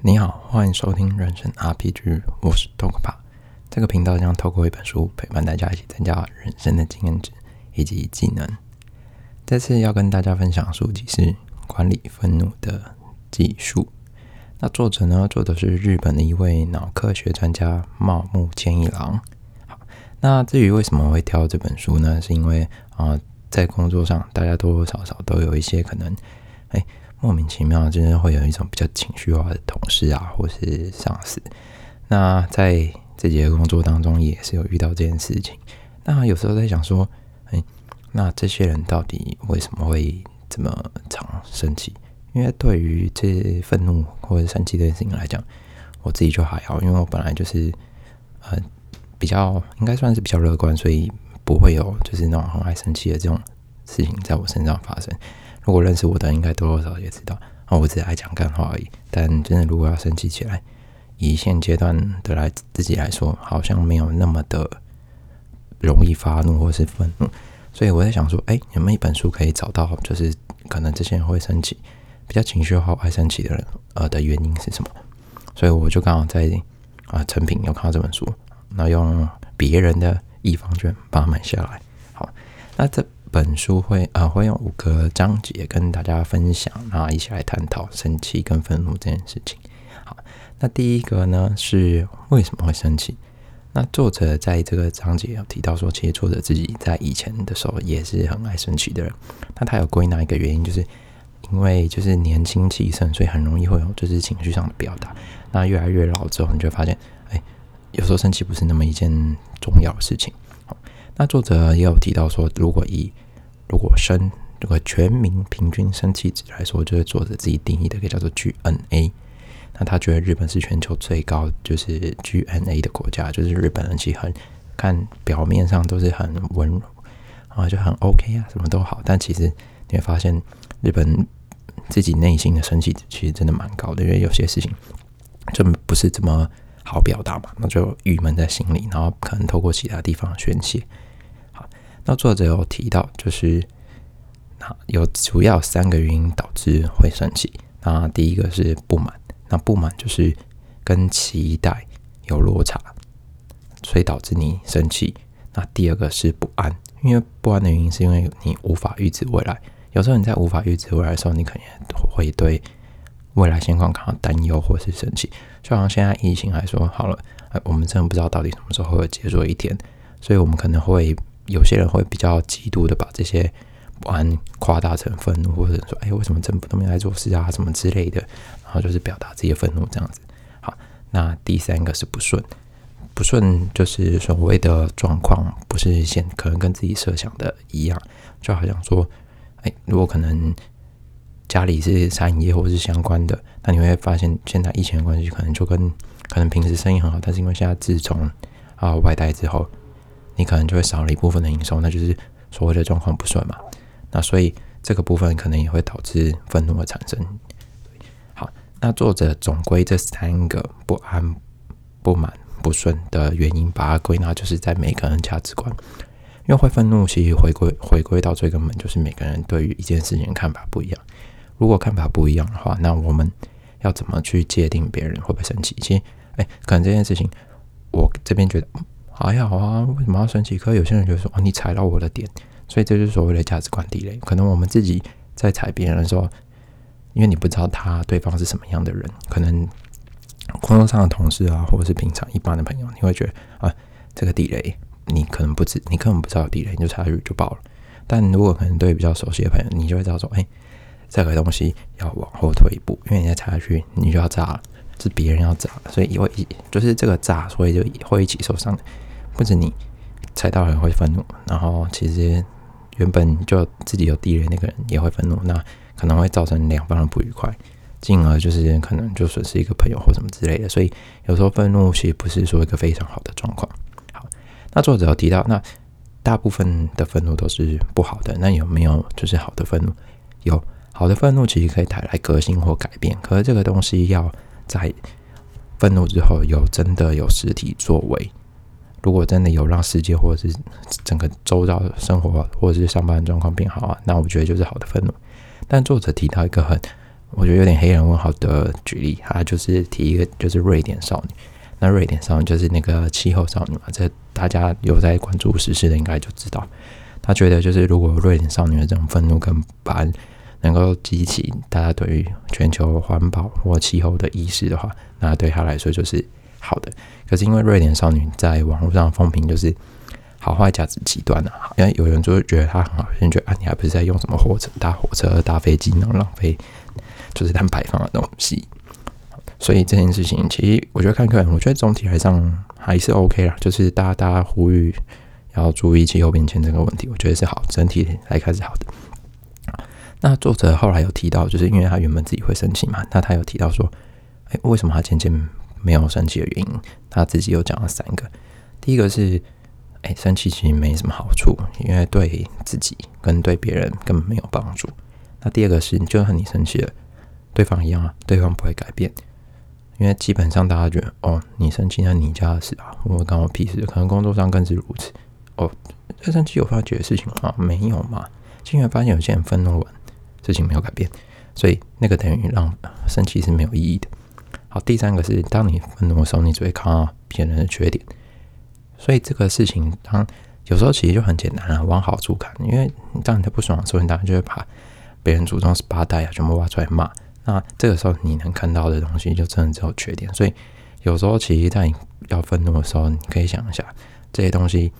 你好，欢迎收听人生 RPG，我是 t o k p a 这个频道将透过一本书陪伴大家一起增加人生的经验值以及技能。这次要跟大家分享的书籍是《管理愤怒的技术》。那作者呢，做的是日本的一位脑科学专家茂木健一郎。好，那至于为什么会挑这本书呢？是因为啊，在工作上大家多多少少都有一些可能，哎。莫名其妙，就是会有一种比较情绪化的同事啊，或是上司。那在这节工作当中，也是有遇到这件事情。那有时候在想说，哎，那这些人到底为什么会这么常生气？因为对于这愤怒或者生气这件事情来讲，我自己就还好，因为我本来就是呃比较应该算是比较乐观，所以不会有就是那种很爱生气的这种事情在我身上发生。如果认识我的，应该多多少少也知道啊，我只是爱讲干话而已。但真的，如果要生气起来，以现阶段的来自己来说，好像没有那么的容易发怒或是愤怒。所以我在想说，哎，有没有一本书可以找到，就是可能这些人会生气，比较情绪化、爱生气的人，呃，的原因是什么？所以我就刚好在啊成品有看到这本书，那用别人的一方券把它买下来。好，那这。本书会呃会用五个章节跟大家分享，然后一起来探讨生气跟愤怒这件事情。好，那第一个呢是为什么会生气？那作者在这个章节有提到说，其实作者自己在以前的时候也是很爱生气的人。那他有归纳一个原因，就是因为就是年轻气盛，所以很容易会有就是情绪上的表达。那越来越老之后，你就发现，哎，有时候生气不是那么一件重要的事情。那作者也有提到说，如果以如果生这个全民平均生气值来说，就是作者自己定义的一个叫做 GNA。那他觉得日本是全球最高就是 GNA 的国家，就是日本人其实很看表面上都是很温柔啊，就很 OK 啊，什么都好。但其实你会发现，日本自己内心的生气值其实真的蛮高的，因为有些事情就不是这么好表达嘛，那就郁闷在心里，然后可能透过其他地方宣泄。那作者有提到，就是那有主要三个原因导致会生气。那第一个是不满，那不满就是跟期待有落差，所以导致你生气。那第二个是不安，因为不安的原因是因为你无法预知未来。有时候你在无法预知未来的时候，你可能会对未来情况感到担忧或是生气。就好像现在疫情来说，好了，我们真的不知道到底什么时候会结束一天，所以我们可能会。有些人会比较极度的把这些不安夸大成愤怒，或者说，哎，为什么政府都没来做事啊，什么之类的，然后就是表达这些愤怒这样子。好，那第三个是不顺，不顺就是所谓的状况不是现可能跟自己设想的一样，就好像说，哎，如果可能家里是餐饮业或是相关的，那你会发现现在疫情的关系，可能就跟可能平时生意很好，但是因为现在自从啊外带之后。你可能就会少了一部分的营收，那就是所谓的状况不顺嘛。那所以这个部分可能也会导致愤怒的产生。好，那作者总归这三个不安、不满、不顺的原因，把它归纳就是在每个人价值观。因为会愤怒，其实回归回归到最根本，就是每个人对于一件事情看法不一样。如果看法不一样的话，那我们要怎么去界定别人会不会生气？其实，哎，可能这件事情，我这边觉得。还好啊，为什么要生气？可有些人就说：“哦，你踩到我的点。”所以这就是所谓的价值观地雷。可能我们自己在踩别人的时候，因为你不知道他对方是什么样的人，可能工作上的同事啊，或者是平常一般的朋友，你会觉得啊，这个地雷你可能不知，你根本不知道有地雷，你就踩下去就爆了。但如果可能对比较熟悉的朋友，你就会知道说：“哎，这个东西要往后退一步，因为你再踩下去，你就要炸了，是别人要炸，所以会一就是这个炸，所以就会一起受伤。”不止你踩到人会愤怒，然后其实原本就自己有地雷那个人也会愤怒，那可能会造成两方的不愉快，进而就是可能就损失一个朋友或什么之类的。所以有时候愤怒其实不是说一个非常好的状况。好，那作者有提到，那大部分的愤怒都是不好的，那有没有就是好的愤怒？有好的愤怒其实可以带来革新或改变，可是这个东西要在愤怒之后有真的有实体作为。如果真的有让世界或者是整个周遭生活或者是上班状况变好啊，那我觉得就是好的愤怒。但作者提到一个很我觉得有点黑人问号的举例，他就是提一个就是瑞典少女。那瑞典少女就是那个气候少女嘛，这大家有在关注时事的应该就知道。他觉得就是如果瑞典少女的这种愤怒跟不安能够激起大家对于全球环保或气候的意识的话，那对他来说就是好的。可是因为瑞典少女在网络上风评就是好坏价值极端啊，因为有人就会觉得她很好，有人觉得啊你还不是在用什么火车、搭火车、搭飞机那种浪费就是碳排放的东西。所以这件事情，其实我觉得看看，我觉得总体来上还是 OK 啦。就是大家大家呼吁要注意气候变迁这个问题，我觉得是好，整体来看是好的。那作者后来有提到，就是因为他原本自己会生气嘛，那他有提到说，哎，为什么他渐渐没有生气的原因，他自己有讲了三个。第一个是，哎，生气其实没什么好处，因为对自己跟对别人根本没有帮助。那第二个是，就算你生气了，对方一样啊，对方不会改变。因为基本上大家觉得，哦，你生气那你家的事啊，我关我屁事。可能工作上更是如此。哦，在生气有发觉的事情吗？没有嘛。竟然发现有些人愤怒完，事情没有改变，所以那个等于让生气是没有意义的。好，第三个是，当你愤怒的时候，你只会看到别人的缺点。所以这个事情，当有时候其实就很简单啊，往好处看。因为当你在不爽的时候，你当然就会把别人祖宗十八代啊全部挖出来骂。那这个时候你能看到的东西就真的只有缺点，所以有时候其实在你要愤怒的时候，你可以想一下这些东西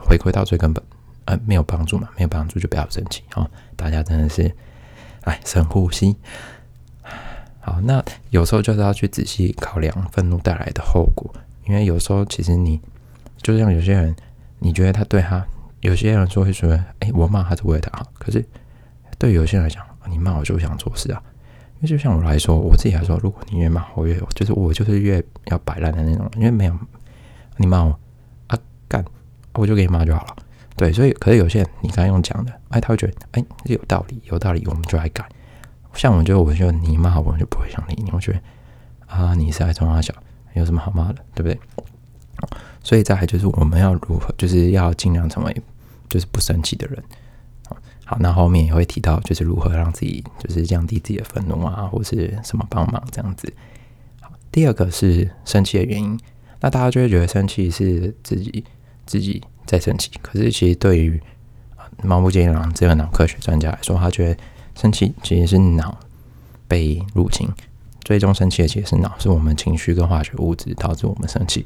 回归到最根本，呃，没有帮助嘛，没有帮助就不要生气哦。大家真的是，哎，深呼吸。好，那有时候就是要去仔细考量愤怒带来的后果，因为有时候其实你就像有些人，你觉得他对他，有些人说会说，哎，我骂他是为了他好，可是对有些人来讲，你骂我就想做事啊。因为就像我来说，我自己来说，如果你越骂我越，就是我就是越要摆烂的那种。因为没有你骂我啊干，我就给你骂就好了。对，所以可是有些人你刚用讲的，哎，他会觉得哎有道理，有道理，我们就来改。像我就我就你骂我，就不会想理你。我觉得啊，你是爱冲他小，有什么好骂的，对不对？所以再就是我们要如何，就是要尽量成为就是不生气的人。好，那后面也会提到，就是如何让自己就是降低自己的愤怒啊，或是什么帮忙这样子。好，第二个是生气的原因，那大家就会觉得生气是自己自己在生气，可是其实对于猫不健郎这个脑科学专家来说，他觉得生气其实是脑被入侵，最终生气的其实是脑，是我们情绪跟化学物质导致我们生气。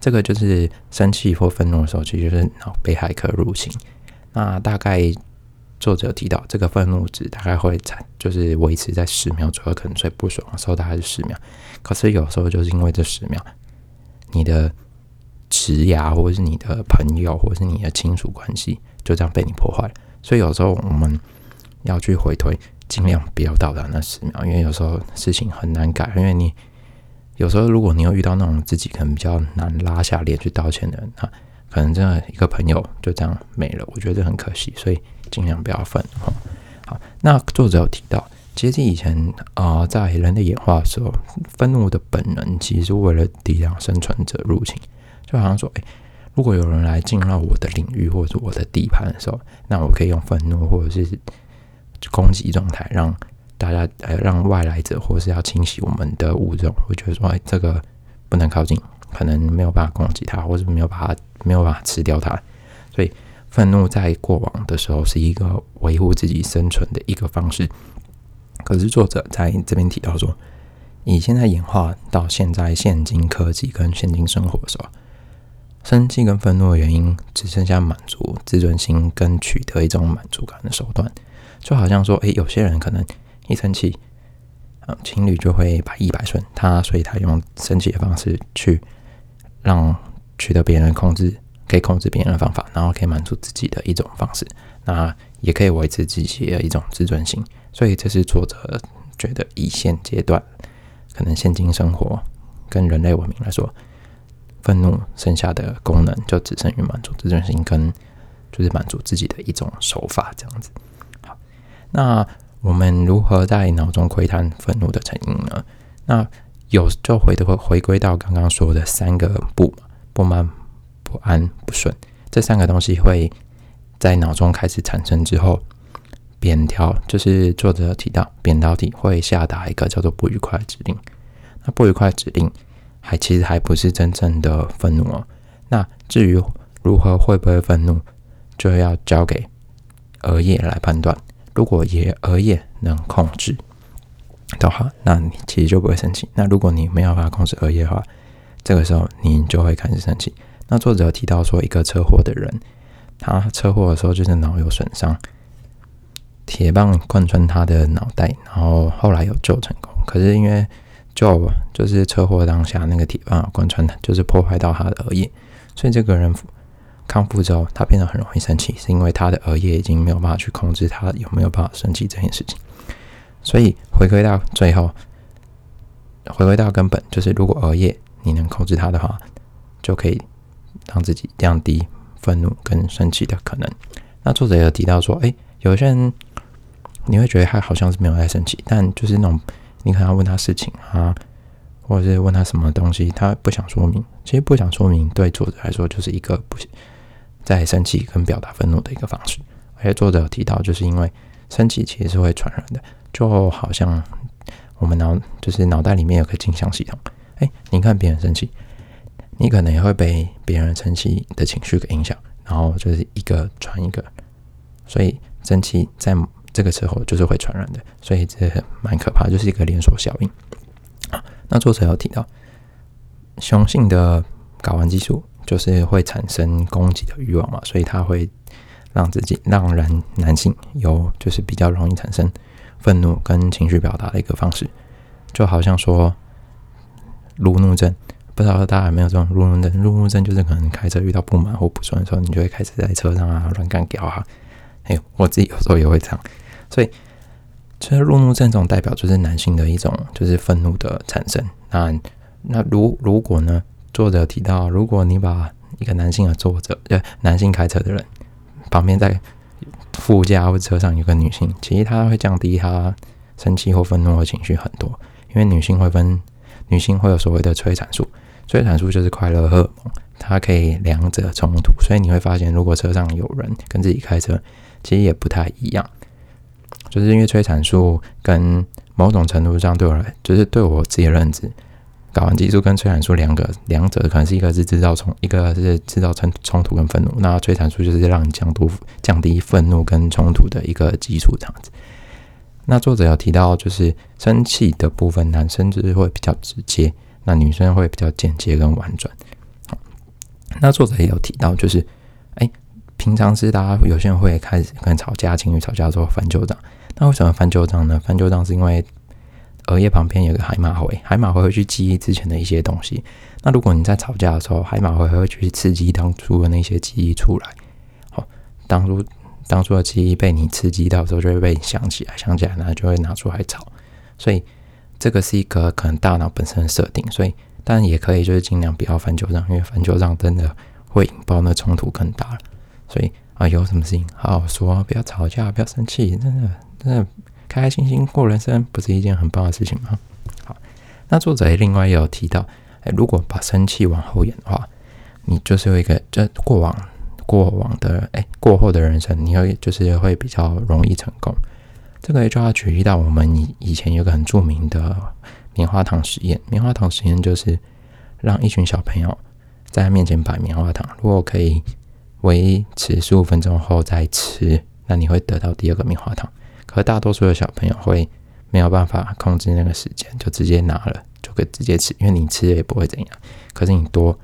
这个就是生气或愤怒的时候，其实就是脑被骇客入侵。那大概。作者提到，这个愤怒值大概会产，就是维持在十秒左右，可能最不爽的时候大概是十秒。可是有时候就是因为这十秒，你的职涯或者是你的朋友或者是你的亲属关系就这样被你破坏了。所以有时候我们要去回推，尽量不要到达那十秒，因为有时候事情很难改。因为你有时候如果你有遇到那种自己可能比较难拉下脸去道歉的人，那可能真的一个朋友就这样没了，我觉得很可惜。所以。尽量不要愤怒。好，那作者有提到，其实以前啊，在人类演化的时候，愤怒的本能其实是为了抵挡生存者入侵。就好像说，哎，如果有人来进入我的领域或者我的地盘的时候，那我可以用愤怒或者是攻击状态，让大家呃，让外来者或是要清洗我们的物种，会觉得说，哎，这个不能靠近，可能没有办法攻击它，或者没有把它没有办法吃掉它，所以。愤怒在过往的时候是一个维护自己生存的一个方式，可是作者在这边提到说，以现在演化到现在现今科技跟现今生活的时候，生气跟愤怒的原因只剩下满足自尊心跟取得一种满足感的手段，就好像说，诶，有些人可能一生气，嗯，情侣就会百依百顺他，所以他用生气的方式去让取得别人控制。可以控制别人的方法，然后可以满足自己的一种方式，那也可以维持自己的一种自尊心。所以这是作者觉得，以现阶段可能现今生活跟人类文明来说，愤怒剩下的功能就只剩于满足自尊心，跟就是满足自己的一种手法这样子。那我们如何在脑中窥探愤怒的成因呢？那有就回回回归到刚刚说的三个不不满。不安、不顺，这三个东西会在脑中开始产生之后，扁条就是作者提到扁桃体会下达一个叫做不愉快指令。那不愉快指令还其实还不是真正的愤怒哦。那至于如何会不会愤怒，就要交给额叶来判断。如果也额叶能控制的话，那你其实就不会生气。那如果你没有办法控制额叶的话，这个时候你就会开始生气。那作者提到说，一个车祸的人，他车祸的时候就是脑有损伤，铁棒贯穿他的脑袋，然后后来有救成功。可是因为救就是车祸当下那个铁棒贯穿，就是破坏到他的额叶，所以这个人康复之后，他变得很容易生气，是因为他的额叶已经没有办法去控制他有没有办法生气这件事情。所以回归到最后，回归到根本，就是如果额叶你能控制它的话，就可以。让自己降低愤怒跟生气的可能。那作者有提到说，哎，有些人你会觉得他好像是没有在生气，但就是那种你可能要问他事情啊，或者是问他什么东西，他不想说明。其实不想说明，对作者来说就是一个不行在生气跟表达愤怒的一个方式。而且作者有提到，就是因为生气其实是会传染的，就好像我们脑就是脑袋里面有个镜像系统，哎，你看别人生气。你可能也会被别人生气的情绪给影响，然后就是一个传一个，所以生气在这个时候就是会传染的，所以这蛮可怕，就是一个连锁效应。那作者有提到，雄性的睾丸激素就是会产生攻击的欲望嘛，所以他会让自己让人男性有就是比较容易产生愤怒跟情绪表达的一个方式，就好像说路怒症。不知道大家有没有这种路怒症？路怒症就是可能开车遇到不满或不顺的时候，你就会开始在车上啊乱干屌啊。哎，我自己有时候也会这样。所以，其实路怒症这种代表就是男性的一种就是愤怒的产生。那那如如果呢？作者提到，如果你把一个男性的作者，呃，男性开车的人旁边在副驾或车上有个女性，其实他会降低他生气或愤怒的情绪很多，因为女性会分，女性会有所谓的催产素。催产素就是快乐荷尔蒙，它可以两者冲突，所以你会发现，如果车上有人跟自己开车，其实也不太一样。就是因为催产素跟某种程度上对我来，就是对我自己的认知，睾丸激素跟催产素两个两者可能是一个是制造冲，一个是制造冲冲突跟愤怒。那催产素就是让你降度降低愤怒跟冲突的一个基础这样子。那作者有提到，就是生气的部分，男生就是会比较直接。那女生会比较间接跟婉转。那作者也有提到，就是，哎，平常是大家有些人会开始跟吵架，情侣吵架之后翻旧账。那为什么翻旧账呢？翻旧账是因为额叶旁边有个海马回，海马回会去记忆之前的一些东西。那如果你在吵架的时候，海马回会去刺激当初的那些记忆出来。好，当初当初的记忆被你刺激到时候，就会被你想起来，想起来呢就会拿出来吵。所以。这个是一个可能大脑本身的设定，所以当然也可以就是尽量不要翻旧账，因为翻旧账真的会引爆那冲突更大了。所以啊，有什么事情好好说，不要吵架，不要生气，真的真的开开心心过人生，不是一件很棒的事情吗？好，那作者另外也有提到，哎，如果把生气往后延的话，你就是有一个这过往过往的哎过后的人生，你会就是会比较容易成功。这个就要举例到我们以以前有个很著名的棉花糖实验。棉花糖实验就是让一群小朋友在他面前摆棉花糖，如果可以维持十五分钟后再吃，那你会得到第二个棉花糖。可大多数的小朋友会没有办法控制那个时间，就直接拿了就可以直接吃，因为你吃也不会怎样。可是你多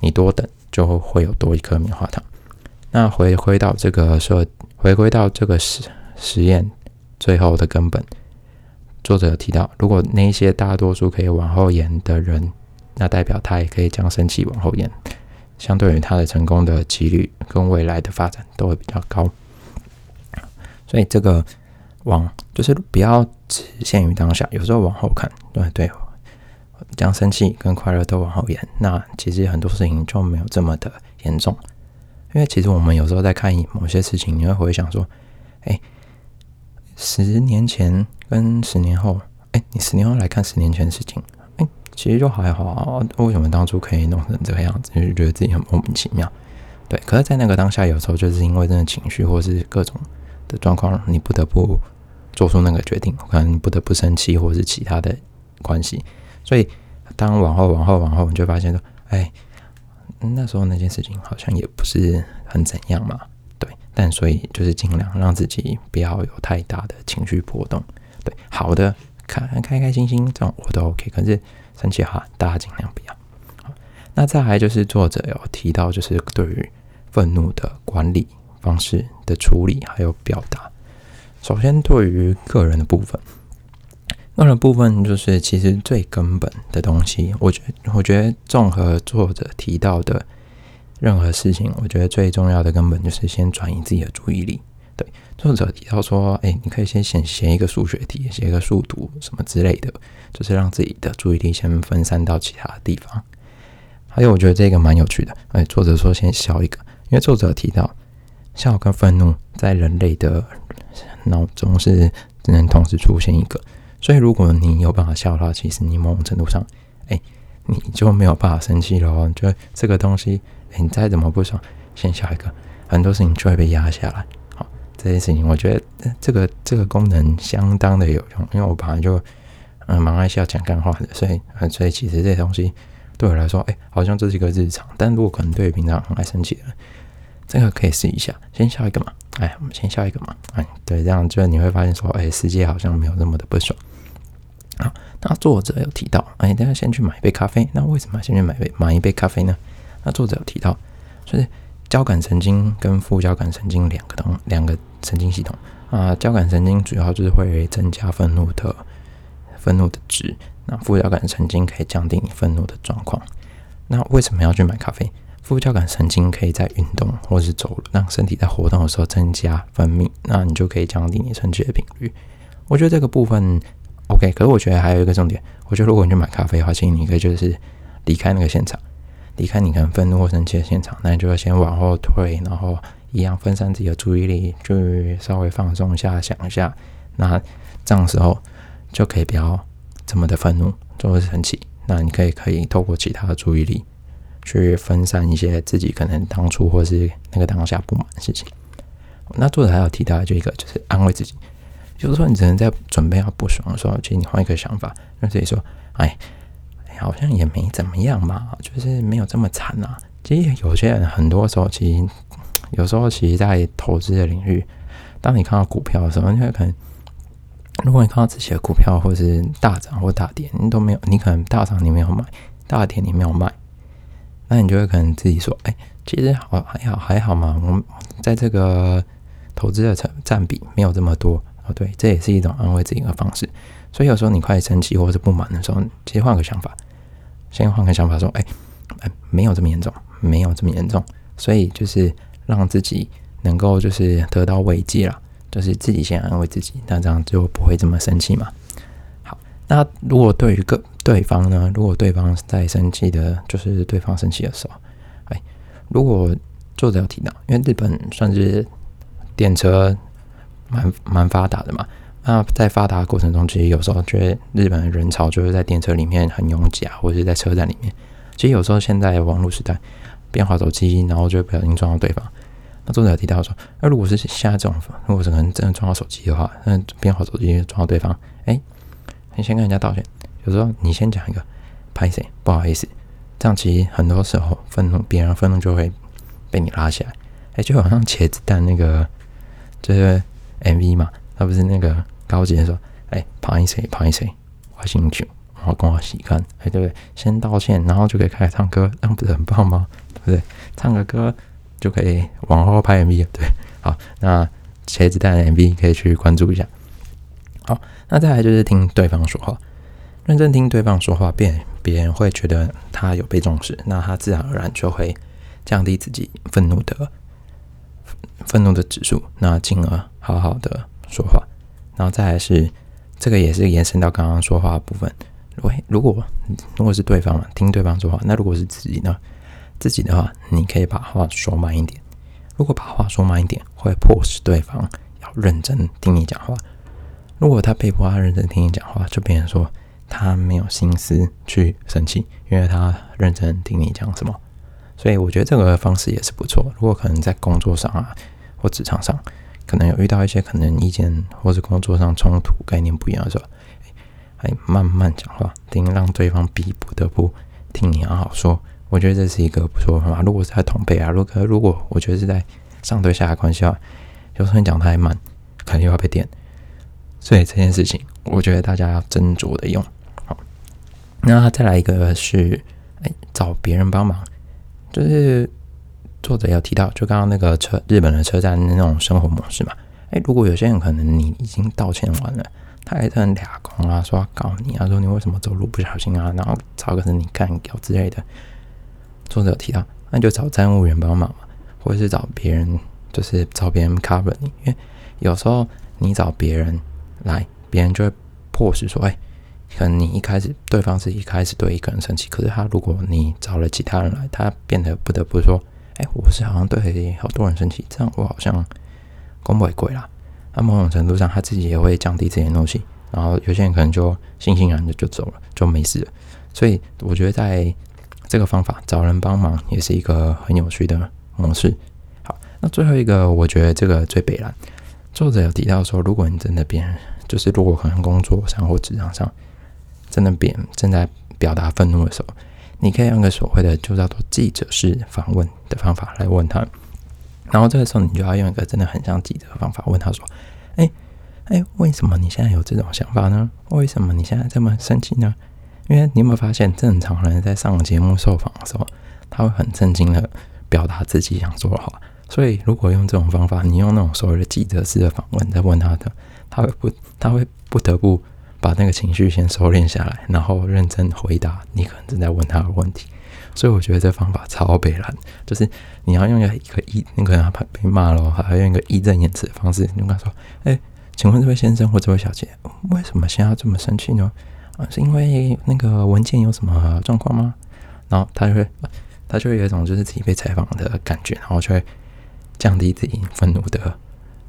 你多等就会有多一颗棉花糖。那回归到这个说，回归到这个实实验。最后的根本，作者有提到，如果那些大多数可以往后延的人，那代表他也可以将生气往后延，相对于他的成功的几率跟未来的发展都会比较高。所以这个往就是不要只限于当下，有时候往后看，对对，将生气跟快乐都往后延，那其实很多事情就没有这么的严重。因为其实我们有时候在看某些事情，你会回想说，哎。十年前跟十年后，哎，你十年后来看十年前的事情，哎，其实就还好啊。为什么当初可以弄成这个样子？就是觉得自己很莫名其妙。对，可是，在那个当下，有时候就是因为真的情绪或是各种的状况，你不得不做出那个决定，可能不得不生气，或者是其他的关系。所以，当往后、往后、往后，你就发现说，哎，那时候那件事情好像也不是很怎样嘛，对。但所以就是尽量让自己不要有太大的情绪波动，对。好的，开开开心心这种我都 OK，可是生气哈，大家尽量不要。那再来就是作者有提到，就是对于愤怒的管理方式的处理还有表达。首先，对于个人的部分，个人部分就是其实最根本的东西。我觉我觉得综合作者提到的任何事情，我觉得最重要的根本就是先转移自己的注意力。对，作者提到说，哎，你可以先写写一个数学题，写一个数独什么之类的，就是让自己的注意力先分散到其他的地方。还有，我觉得这个蛮有趣的。哎，作者说先笑一个，因为作者提到笑跟愤怒在人类的脑中是只能同时出现一个，所以如果你有办法笑的话，其实你某种程度上，哎，你就没有办法生气了。就这个东西，你再怎么不爽，先笑一个，很多事情就会被压下来。好，这件事情我觉得这个这个功能相当的有用，因为我本来就嗯蛮爱笑讲干话的，所以所以其实这些东西。对我来说，哎，好像这是一个日常。但如果可能，对于平常很爱生气的人，这个可以试一下，先笑一个嘛。哎，我们先笑一个嘛。哎，对，这样就你会发现说，哎，世界好像没有那么的不爽。好，那作者有提到，哎，大家先去买一杯咖啡。那为什么先去买杯买一杯咖啡呢？那作者有提到，就是交感神经跟副交感神经两个东两个神经系统啊。交感神经主要就是会增加愤怒的愤怒的值。那副交感神经可以降低你愤怒的状况。那为什么要去买咖啡？副交感神经可以在运动或是走路，让身体在活动的时候增加分泌，那你就可以降低你生气的频率。我觉得这个部分 OK，可是我觉得还有一个重点，我觉得如果你去买咖啡的话，建议你可以就是离开那个现场，离开你可能愤怒或生气的现场，那你就要先往后退，然后一样分散自己的注意力，去稍微放松一下，想一下，那这样时候就可以不要。这么的愤怒，这么生气，那你可以可以透过其他的注意力去分散一些自己可能当初或是那个当下不满的事情。那作者还有提到就一个，就是安慰自己，就是说你只能在准备要不爽的时候，其实你换一个想法，让自己说，哎，好像也没怎么样嘛，就是没有这么惨啊。其实有些人很多时候，其实有时候其实，在投资的领域，当你看到股票的时候，你会可能。如果你看到自己的股票或者是大涨或大跌，你都没有，你可能大涨你没有买，大跌你没有卖，那你就会可能自己说：“哎，其实好还好还好嘛，我们在这个投资的成占比没有这么多哦。”对，这也是一种安慰自己的方式。所以有时候你快生气或者不满的时候，其实换个想法，先换个想法说：“哎，哎，没有这么严重，没有这么严重。”所以就是让自己能够就是得到慰藉了。就是自己先安慰自己，那这样就不会这么生气嘛。好，那如果对于个对方呢？如果对方在生气的，就是对方生气的时候，哎，如果作者有提到，因为日本算是电车蛮蛮发达的嘛，那在发达过程中，其实有时候觉得日本的人潮就是在电车里面很拥挤啊，或者是在车站里面。其实有时候现在网络时代，变化手机，然后就不小心撞到对方。那作者有提到说，那如果是现在这种，如果是可能真的撞到手机的话，那变好手机撞到对方，哎，你先跟人家道歉。有时候你先讲一个拍谁不好意思，这样其实很多时候愤怒，别人愤怒就会被你拉起来。哎，就好像茄子蛋那个就是 MV 嘛，他不是那个高级的说，哎，拍谁拍谁，我兴趣，然后跟我洗干，哎，对不对？先道歉，然后就可以开始唱歌，那不是很棒吗？对不对？唱个歌。就可以往后拍 MV 对，好，那茄子蛋的 MV 可以去关注一下。好，那再来就是听对方说话，认真听对方说话，别别人会觉得他有被重视，那他自然而然就会降低自己愤怒的愤怒的指数，那进而好好的说话。然后再来是这个也是延伸到刚刚说话部分，喂，如果如果是对方嘛，听对方说话，那如果是自己呢？自己的话，你可以把话说慢一点。如果把话说慢一点，会迫使对方要认真听你讲话。如果他被迫他认真听你讲话，就变成说他没有心思去生气，因为他认真听你讲什么。所以我觉得这个方式也是不错。如果可能在工作上啊或职场上，可能有遇到一些可能意见或是工作上冲突、概念不一样的时候，还慢慢讲话，听让对方逼不得不听你好好说。我觉得这是一个不错的方法。如果是在同辈啊，如果如果我觉得是在上对下的关系啊，有时候你讲太慢，可能又要被电。所以这件事情，我觉得大家要斟酌的用。那再来一个是，哎，找别人帮忙，就是作者有提到，就刚刚那个车日本的车站那种生活模式嘛。哎，如果有些人可能你已经道歉完了，他还在俩工啊，说要告你啊，说你为什么走路不小心啊，然后找个人你干掉之类的。作者有提到，那就找站务员帮忙嘛，或者是找别人，就是找别人 cover 你，因为有时候你找别人来，别人就会迫使说，哎，可能你一开始对方是一开始对一个人生气，可是他如果你找了其他人来，他变得不得不说，哎，我是好像对好多人生气，这样我好像功不为贵啦。那某种程度上，他自己也会降低自己的怒气，然后有些人可能就悻悻然的就走了，就没事了。所以我觉得在这个方法找人帮忙也是一个很有趣的模式。好，那最后一个，我觉得这个最北蓝。作者有提到说，如果你真的变，就是如果可能工作上或职场上真的变正在表达愤怒的时候，你可以用个所谓的就叫做记者式访问的方法来问他。然后这个时候你就要用一个真的很像记者的方法问他说：“哎哎，为什么你现在有这种想法呢？为什么你现在这么生气呢？”因为你有没有发现，正常人在上节目受访的时候，他会很震惊的表达自己想说的话。所以，如果用这种方法，你用那种所谓的记者式的访问在问他的，他会不，他会不得不把那个情绪先收敛下来，然后认真回答你可能正在问他的问题。所以，我觉得这方法超北蓝，就是你要用一个义，你可能怕被骂了，还要用一个义正言辞的方式，你跟他说：“哎，请问这位先生或这位小姐，为什么现在这么生气呢？”啊，是因为那个文件有什么状况吗？然后他就会，他就会有一种就是自己被采访的感觉，然后就会降低自己愤怒的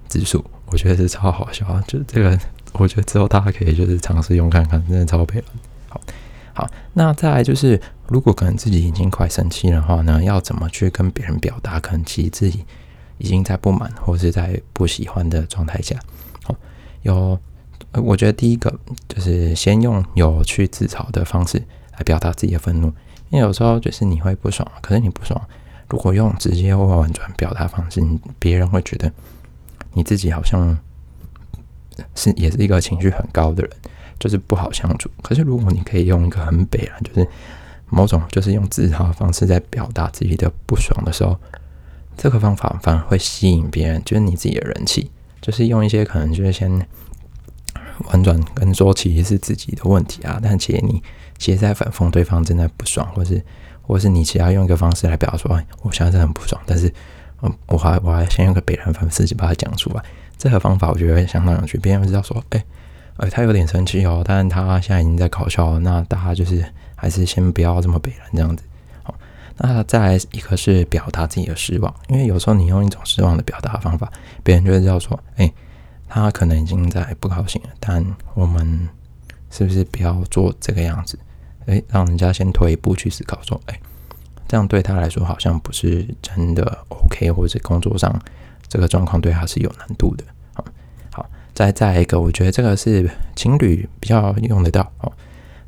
指数。我觉得是超好笑，就这个，我觉得之后大家可以就是尝试用看看，真的超配了。好，好，那再来就是，如果可能自己已经快生气的话呢，要怎么去跟别人表达？可能其实自己已经在不满或是在不喜欢的状态下，好，有。我觉得第一个就是先用有趣自嘲的方式来表达自己的愤怒，因为有时候就是你会不爽，可是你不爽，如果用直接或婉转表达方式，别人会觉得你自己好像是也是一个情绪很高的人，就是不好相处。可是如果你可以用一个很北啊，就是某种就是用自嘲的方式在表达自己的不爽的时候，这个方法反而会吸引别人，就是你自己的人气，就是用一些可能就是先。婉转跟说其实是自己的问题啊，但其实你其实在反讽对方真的不爽，或是或是你其他用一个方式来表达说，我现在真的很不爽，但是嗯，我还我还先用个北人方式去把它讲出来。这个方法我觉得相当有趣，别人知道说，哎，呃，他有点生气哦，但是他现在已经在搞笑了，那大家就是还是先不要这么北人这样子。好，那再来一个是表达自己的失望，因为有时候你用一种失望的表达方法，别人就会知道说，哎。他可能已经在不高兴了，但我们是不是不要做这个样子？诶，让人家先退一步去思考，说，诶，这样对他来说好像不是真的 OK，或者工作上这个状况对他是有难度的。好，好，再再一个，我觉得这个是情侣比较用得到哦。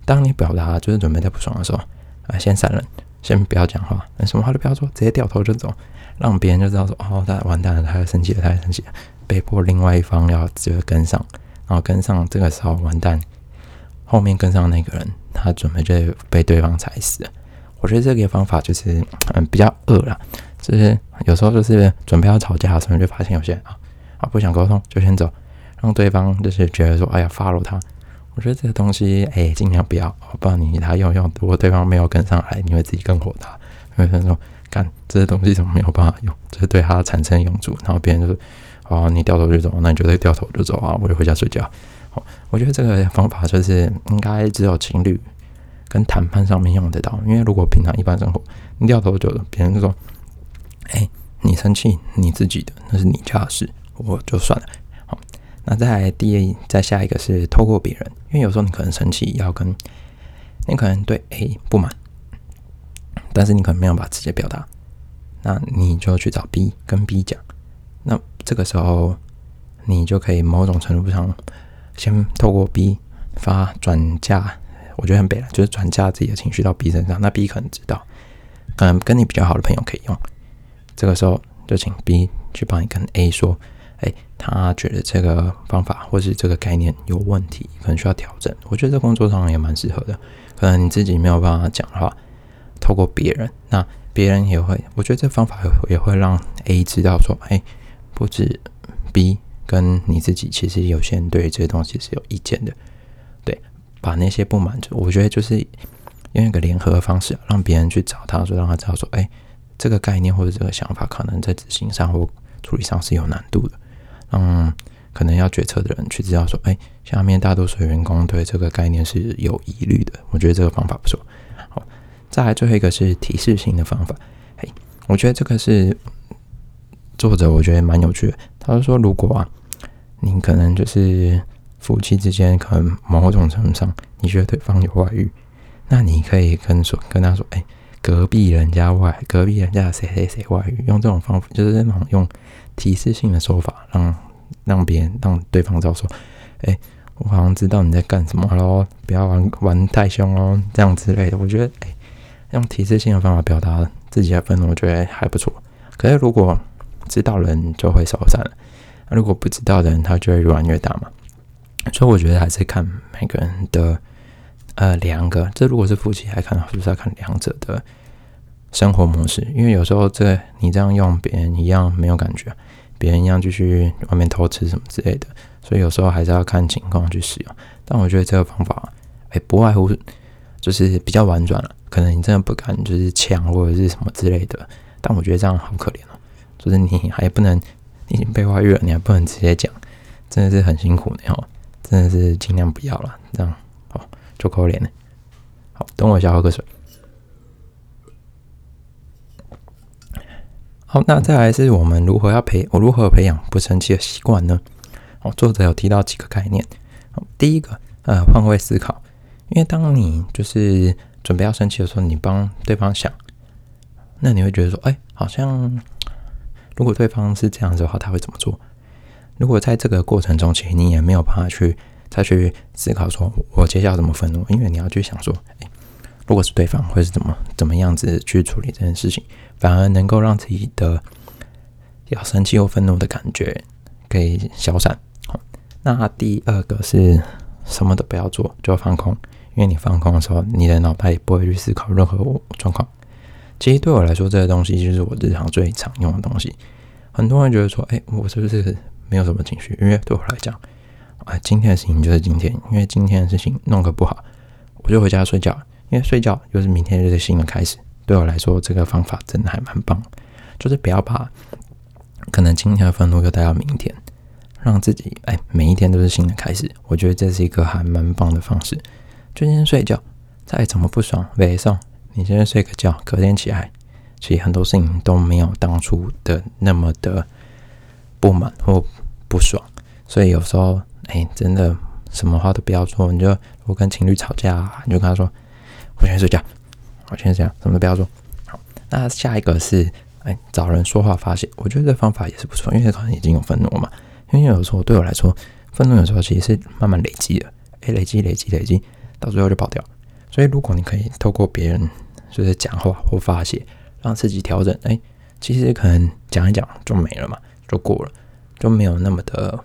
当你表达就是准备在不爽的时候，啊，先闪人，先不要讲话，什么话都不要说，直接掉头就走，让别人就知道说，哦，他完蛋了，他要生气了，他要生气了。被迫另外一方要直接跟上，然后跟上这个时候完蛋，后面跟上那个人，他准备就被对方踩死。我觉得这个方法就是嗯比较恶啦，就是有时候就是准备要吵架的时候，就发现有些人啊啊不想沟通就先走，让对方就是觉得说哎呀 follow 他。我觉得这个东西哎尽量不要，不然你他用用，如果对方没有跟上来，你会自己更火大，因为说干这些东西怎么没有办法用，这是对他产生用处，然后别人就是。哦，你掉头就走，那你就得掉头就走啊！我就回家睡觉。好，我觉得这个方法就是应该只有情侣跟谈判上面用得到，因为如果平常一般生活，你掉头就别人就说：“哎，你生气，你自己的，那是你家的事，我就算了。”好，那再第再下一个是透过别人，因为有时候你可能生气要跟你可能对 A 不满，但是你可能没有把直接表达，那你就去找 B 跟 B 讲。那这个时候你就可以某种程度上先透过 B 发转嫁，我觉得很北了，就是转嫁自己的情绪到 B 身上。那 B 可能知道，可能跟你比较好的朋友可以用。这个时候就请 B 去帮你跟 A 说，哎，他觉得这个方法或是这个概念有问题，可能需要调整。我觉得在工作上也蛮适合的。可能你自己没有办法讲的话，透过别人，那别人也会，我觉得这方法也会让 A 知道说，哎，不止 B 跟你自己，其实有些人对这些东西是有意见的。把那些不满，我觉得就是用一个联合的方式，让别人去找他说，让他知道说，哎，这个概念或者这个想法，可能在执行上或处理上是有难度的。嗯。可能要决策的人去知道说，哎，下面大多数员工对这个概念是有疑虑的。我觉得这个方法不错。好，再来最后一个是提示性的方法。嘿，我觉得这个是作者我觉得蛮有趣的。他说，如果啊，你可能就是夫妻之间可能某种程度上你觉得对方有外遇，那你可以跟说跟他说，哎，隔壁人家外，隔壁人家谁谁谁外遇，用这种方法，就是那种用提示性的手法让。让别人让对方知道说，哎，我好像知道你在干什么喽，不要玩玩太凶哦，这样之类的。我觉得，哎，用提示性的方法表达自己的愤怒，我觉得还不错。可是如果知道人就会收散了，如果不知道的人，他就会越玩越大嘛。所以我觉得还是看每个人的，呃，两个。这如果是夫妻，还看是不是要看两者的生活模式？因为有时候这你这样用，别人一样没有感觉。别人一样继续外面偷吃什么之类的，所以有时候还是要看情况去使用。但我觉得这个方法，哎，不外乎就是比较婉转了。可能你真的不敢就是抢或者是什么之类的，但我觉得这样好可怜哦。就是你还不能，你已经被外遇了，你还不能直接讲，真的是很辛苦的哦。真的是尽量不要了，这样好就可怜了。好，等我一下喝个水。好，那再来是我们如何要培我如何培养不生气的习惯呢？哦，作者有提到几个概念。第一个，呃，换位思考。因为当你就是准备要生气的时候，你帮对方想，那你会觉得说，哎，好像如果对方是这样子的话，他会怎么做？如果在这个过程中，其实你也没有办法去再去思考说，我接下来怎么愤怒？因为你要去想说，哎。如果是对方会是怎么怎么样子去处理这件事情，反而能够让自己的要生气或愤怒的感觉给消散。那第二个是什么都不要做，就放空。因为你放空的时候，你的脑袋也不会去思考任何状况。其实对我来说，这个东西就是我日常最常用的东西。很多人觉得说，哎，我是不是没有什么情绪？因为对我来讲，啊，今天的事情就是今天，因为今天的事情弄个不好，我就回家睡觉。因为睡觉就是明天就是新的开始，对我来说这个方法真的还蛮棒，就是不要把可能今天的愤怒又带到明天，让自己哎每一天都是新的开始，我觉得这是一个还蛮棒的方式。就先睡觉，再怎么不爽，晚上你先睡个觉，隔天起来，其实很多事情都没有当初的那么的不满或不爽，所以有时候哎真的什么话都不要说，你就我跟情侣吵架，你就跟他说。我先睡觉，我先这样，什么都不要说。好，那下一个是，哎，找人说话发泄。我觉得这方法也是不错，因为可能已经有愤怒了嘛。因为有时候对我来说，愤怒有时候其实是慢慢累积的，哎，累积、累积、累积，到最后就爆掉。所以如果你可以透过别人就是讲话或发泄，让自己调整，哎，其实可能讲一讲就没了嘛，就过了，就没有那么的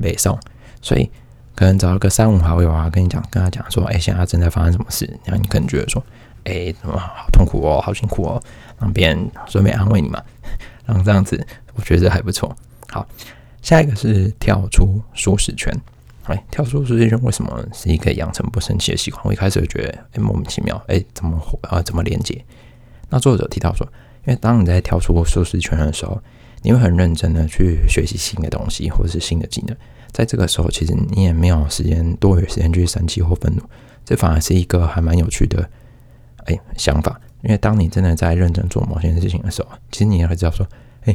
悲伤。所以。可能找一个三五好友啊，跟你讲，跟他讲说，哎，现在正在发生什么事？然后你可能觉得说，哎，怎么好痛苦哦，好辛苦哦，让别人顺便安慰你嘛，然后这样子，我觉得还不错。好，下一个是跳出舒适圈。哎，跳出舒适圈为什么是一个养成不生气的习惯？我一开始就觉得，哎，莫名其妙，哎，怎么啊，怎么连接？那作者提到说，因为当你在跳出舒适圈的时候，你会很认真的去学习新的东西，或者是新的技能。在这个时候，其实你也没有时间多余时间去生气或愤怒，这反而是一个还蛮有趣的哎想法。因为当你真的在认真做某些事情的时候，其实你也会知道说，哎，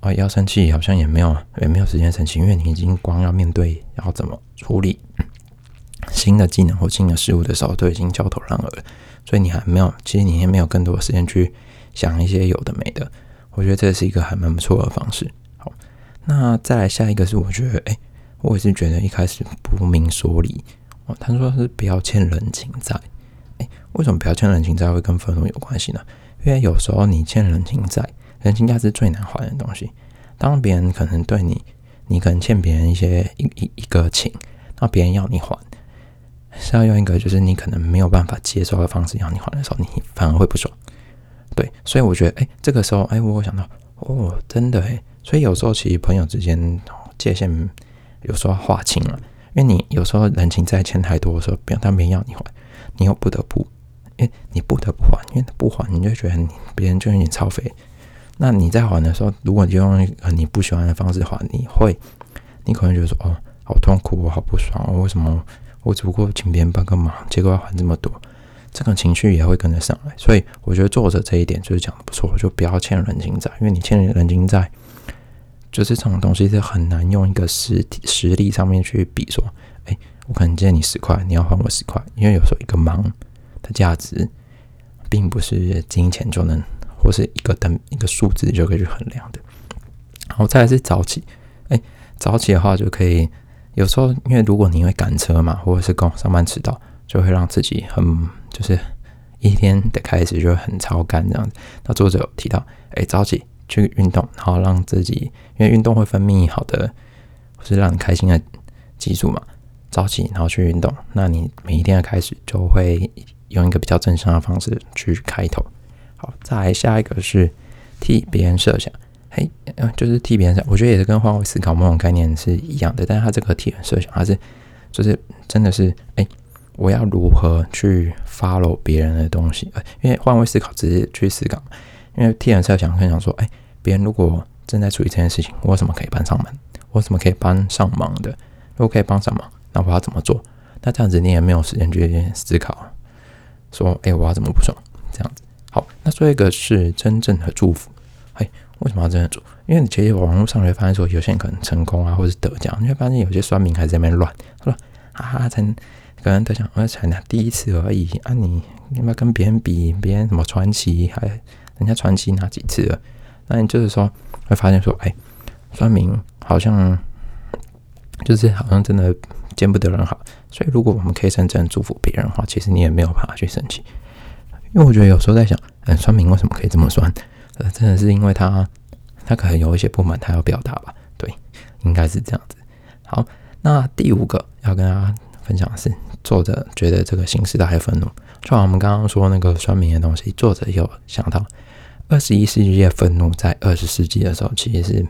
啊要生气好像也没有也没有时间生气，因为你已经光要面对要怎么处理新的技能或新的事物的时候，都已经焦头烂额了。所以你还没有，其实你也没有更多的时间去想一些有的没的。我觉得这是一个还蛮不错的方式。好。那再来下一个是，我觉得，哎，我也是觉得一开始不明所理哦。他说是不要欠人情债，哎，为什么不要欠人情债会跟愤怒有关系呢？因为有时候你欠人情债，人情债是最难还的东西。当别人可能对你，你可能欠别人一些一一一个情，那别人要你还，是要用一个就是你可能没有办法接受的方式要你还的时候，你反而会不爽。对，所以我觉得，哎，这个时候，哎，我想到，哦，真的，哎，所以有时候其实朋友之间界限有时候要划清了，因为你有时候人情债欠太多的时候，别人他没要你还，你又不得不，哎你不得不还，因为不还，你就觉得别人就有点超肥。那你在还的时候，如果你用你不喜欢的方式还，你会，你可能觉得说，哦，好痛苦，我好不爽，我为什么我只不过请别人帮个忙，结果要还这么多，这个情绪也会跟着上来。所以我觉得作者这一点就是讲的不错，就不要欠人情债，因为你欠人情债，就是这种东西是很难用一个实体实力上面去比说，哎，我可能借你十块，你要还我十块，因为有时候一个忙的价值，并不是金钱就能。或是一个等一个数字就可以去衡量的。然后，再来是早起。哎，早起的话就可以，有时候因为如果你会赶车嘛，或者是跟上班迟到，就会让自己很就是一天的开始就很超干这样子。那作者有提到，哎，早起去运动，然后让自己因为运动会分泌好的或是让你开心的激素嘛。早起然后去运动，那你每一天的开始就会用一个比较正向的方式去开头。好，再来下一个是替别人设想，嘿，就是替别人想，我觉得也是跟换位思考某种概念是一样的，但是它这个替人设想，还是就是真的是，哎，我要如何去 follow 别人的东西？因为换位思考只是去思考，因为替人设想，很想说，哎，别人如果正在处理这件事情，我什么可以帮上门？我什么可以帮上忙的？如果可以帮上忙，那我要怎么做？那这样子你也没有时间去思考，说，哎，我要怎么不爽？这样子。好，那最后一个是真正的祝福。嘿，为什么要真的祝？因为你其实网络上会发现说，有些人可能成功啊，或者是得奖，你会发现有些酸民还在那边乱。他说：“啊，成可能得奖，而才拿第一次而已啊！你你要跟别人比，别人什么传奇，还人家传奇拿几次了？那你就是说会发现说，哎，酸民好像就是好像真的见不得人好。所以如果我们可以真正祝福别人的话，其实你也没有办法去生气。”因为我觉得有时候在想，嗯，算命为什么可以这么酸？呃，真的是因为他，他可能有一些不满，他要表达吧？对，应该是这样子。好，那第五个要跟大家分享的是，作者觉得这个新时代的愤怒，就像我们刚刚说那个酸民的东西，作者有想到，二十一世纪的愤怒在二十世纪的时候其实是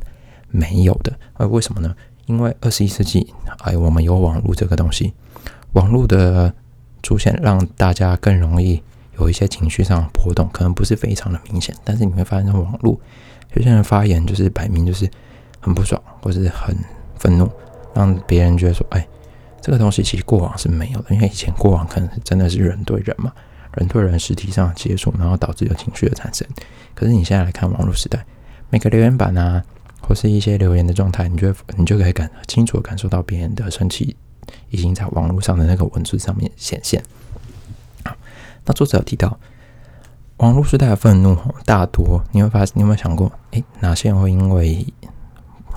没有的。呃，为什么呢？因为二十一世纪，哎，我们有网络这个东西，网络的出现让大家更容易。有一些情绪上的波动，可能不是非常的明显，但是你会发现，网络有些人发言就是摆明就是很不爽，或是很愤怒，让别人觉得说：“哎，这个东西其实过往是没有的，因为以前过往可能是真的是人对人嘛，人对人实体上的接触，然后导致有情绪的产生。可是你现在来看网络时代，每个留言板啊，或是一些留言的状态，你就你就可以感清楚的感受到别人的生气已经在网络上的那个文字上面显现。”那作者有提到，网络时代的愤怒大多你会发现，你有没有想过，哎，哪些人会因为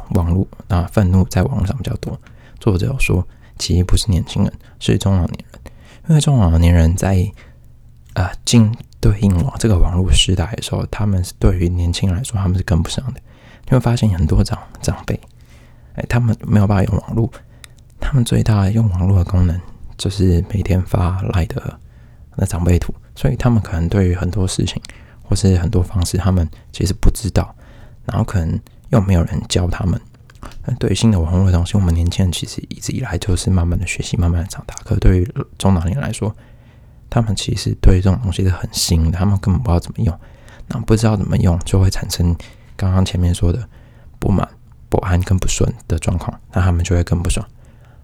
网络啊愤怒在网络上比较多？作者说，其实不是年轻人，是中老年人，因为中老年人在啊进对应网这个网络时代的时候，他们是对于年轻人来说，他们是跟不上的。你会发现很多长长辈，哎，他们没有办法用网络，他们最大用网络的功能就是每天发来的。那长辈图，所以他们可能对于很多事情或是很多方式，他们其实不知道，然后可能又没有人教他们。对于新的网络的东西，我们年轻人其实一直以来就是慢慢的学习，慢慢的长大。可对于中老年来说，他们其实对这种东西是很新的，他们根本不知道怎么用。那不知道怎么用，就会产生刚刚前面说的不满、不安、跟不顺的状况，那他们就会更不爽，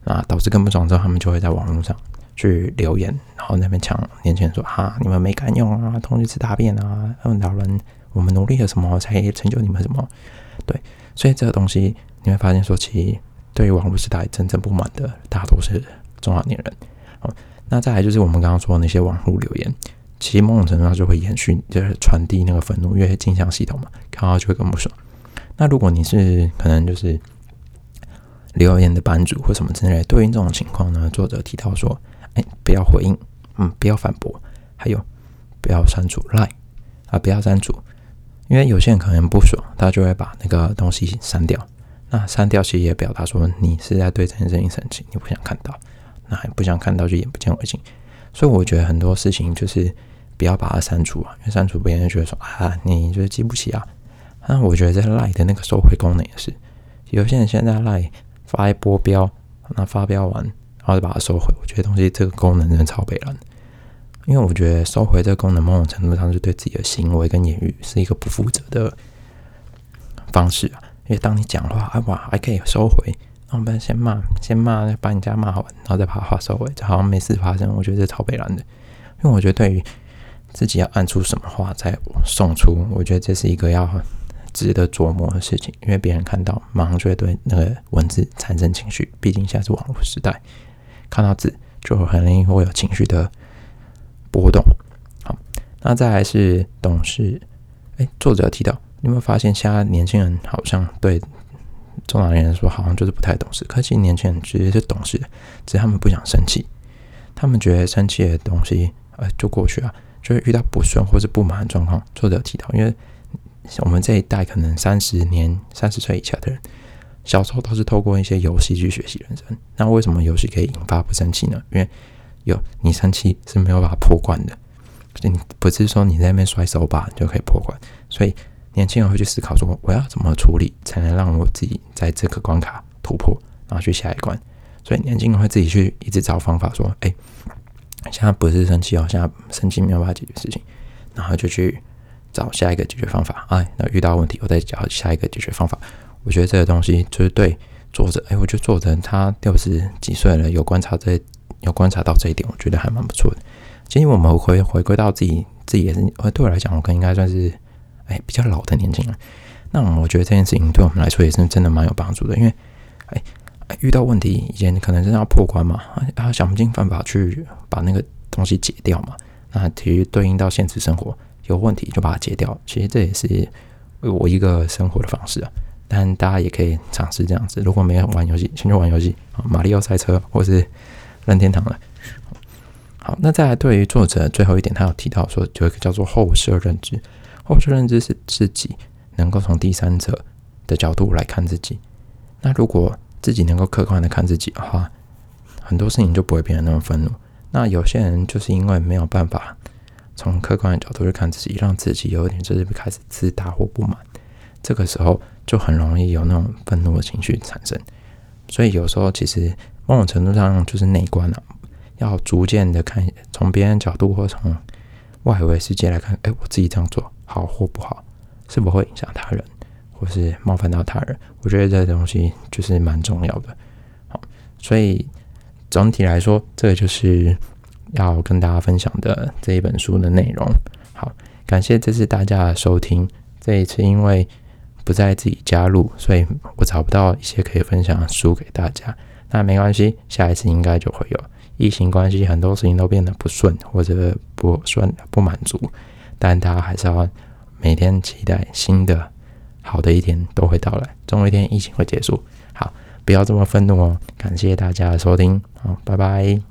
那导致更不爽之后，他们就会在网络上。去留言，然后那边抢年轻人说：“哈，你们没敢用啊，同去吃大便啊！老人，我们努力了什么才成就你们什么？”对，所以这个东西你会发现说，其实对于网络时代真正不满的，大多是中老年人。哦，那再来就是我们刚刚说的那些网络留言，其实某种程度上就会延续，就是传递那个愤怒，因为镜像系统嘛，看到就会更不爽。那如果你是可能就是留言的版主或什么之类，对应这种情况呢，作者提到说，哎，不要回应，嗯，不要反驳，还有不要删除 line 啊，不要删除，因为有些人可能不爽，他就会把那个东西删掉。那删掉其实也表达说你是在对这件事情生气，你不想看到，那不想看到就眼不见为净。所以我觉得很多事情就是不要把它删除啊，因为删除别人就觉得说啊，你就是记不起啊。那我觉得在 Line 的那个收回功能也是，有些人现在 Line 发一波标，那发标完然后就把它收回，我觉得东西这个功能真的超北蓝。因为我觉得收回这个功能某种程度上是对自己的行为跟言语是一个不负责的方式啊。因为当你讲话啊哇还可以收回，那我们先骂先骂，把你家骂完，然后再把话收回，就好像没事发生。我觉得这超北蓝的，因为我觉得对于自己要按出什么话再送出，我觉得这是一个要。值得琢磨的事情，因为别人看到马上就会对那个文字产生情绪。毕竟现在是网络时代，看到字就很容易会有情绪的波动。好，那再来是懂事。哎，作者提到，你有没有发现现在年轻人好像对中老年人说，好像就是不太懂事。可是年轻人其实是懂事的，只是他们不想生气。他们觉得生气的东西，呃，就过去了。就是遇到不顺或是不满的状况，作者提到，因为。我们这一代可能三十年、三十岁以下的人，小时候都是透过一些游戏去学习人生。那为什么游戏可以引发不生气呢？因为有你生气是没有办法破关的，你不是说你在那边摔手把就可以破关。所以年轻人会去思考说，我要怎么处理才能让我自己在这个关卡突破，然后去下一关。所以年轻人会自己去一直找方法说，哎，现在不是生气哦，现在生气没有办法解决事情，然后就去。找下一个解决方法，哎，那遇到问题，我再找下一个解决方法。我觉得这个东西就是对作者，哎，我觉得作者他六十几岁了，有观察这，有观察到这一点，我觉得还蛮不错的。其实我们回回归到自己，自己也是，对我来讲，我可能应该算是，哎，比较老的年轻人。那我觉得这件事情对我们来说也是真的蛮有帮助的，因为，哎，遇到问题以前可能真的要破关嘛，啊，想尽办法去把那个东西解掉嘛。那其实对应到现实生活。有问题就把它解掉，其实这也是我一个生活的方式啊。但大家也可以尝试这样子。如果没有玩游戏，先去玩游戏啊，马里奥赛车或是任天堂了。好，那再来对于作者最后一点，他有提到说，有一个叫做后设认知。后设认知是自己能够从第三者的角度来看自己。那如果自己能够客观的看自己的话，很多事情就不会变得那么愤怒。那有些人就是因为没有办法。从客观的角度去看自己，让自己有一点就是开始自大或不满，这个时候就很容易有那种愤怒的情绪产生。所以有时候其实某种程度上就是内观了，要逐渐的看从别人角度或从外围世界来看，哎，我自己这样做好或不好，是否会影响他人，或是冒犯到他人？我觉得这东西就是蛮重要的。好，所以总体来说，这个就是。要跟大家分享的这一本书的内容，好，感谢这次大家的收听。这一次因为不在自己加入，所以我找不到一些可以分享的书给大家。那没关系，下一次应该就会有。疫情关系，很多事情都变得不顺或者不顺不满足，但他还是要每天期待新的好的一天都会到来，总有一天疫情会结束。好，不要这么愤怒哦。感谢大家的收听，好，拜拜。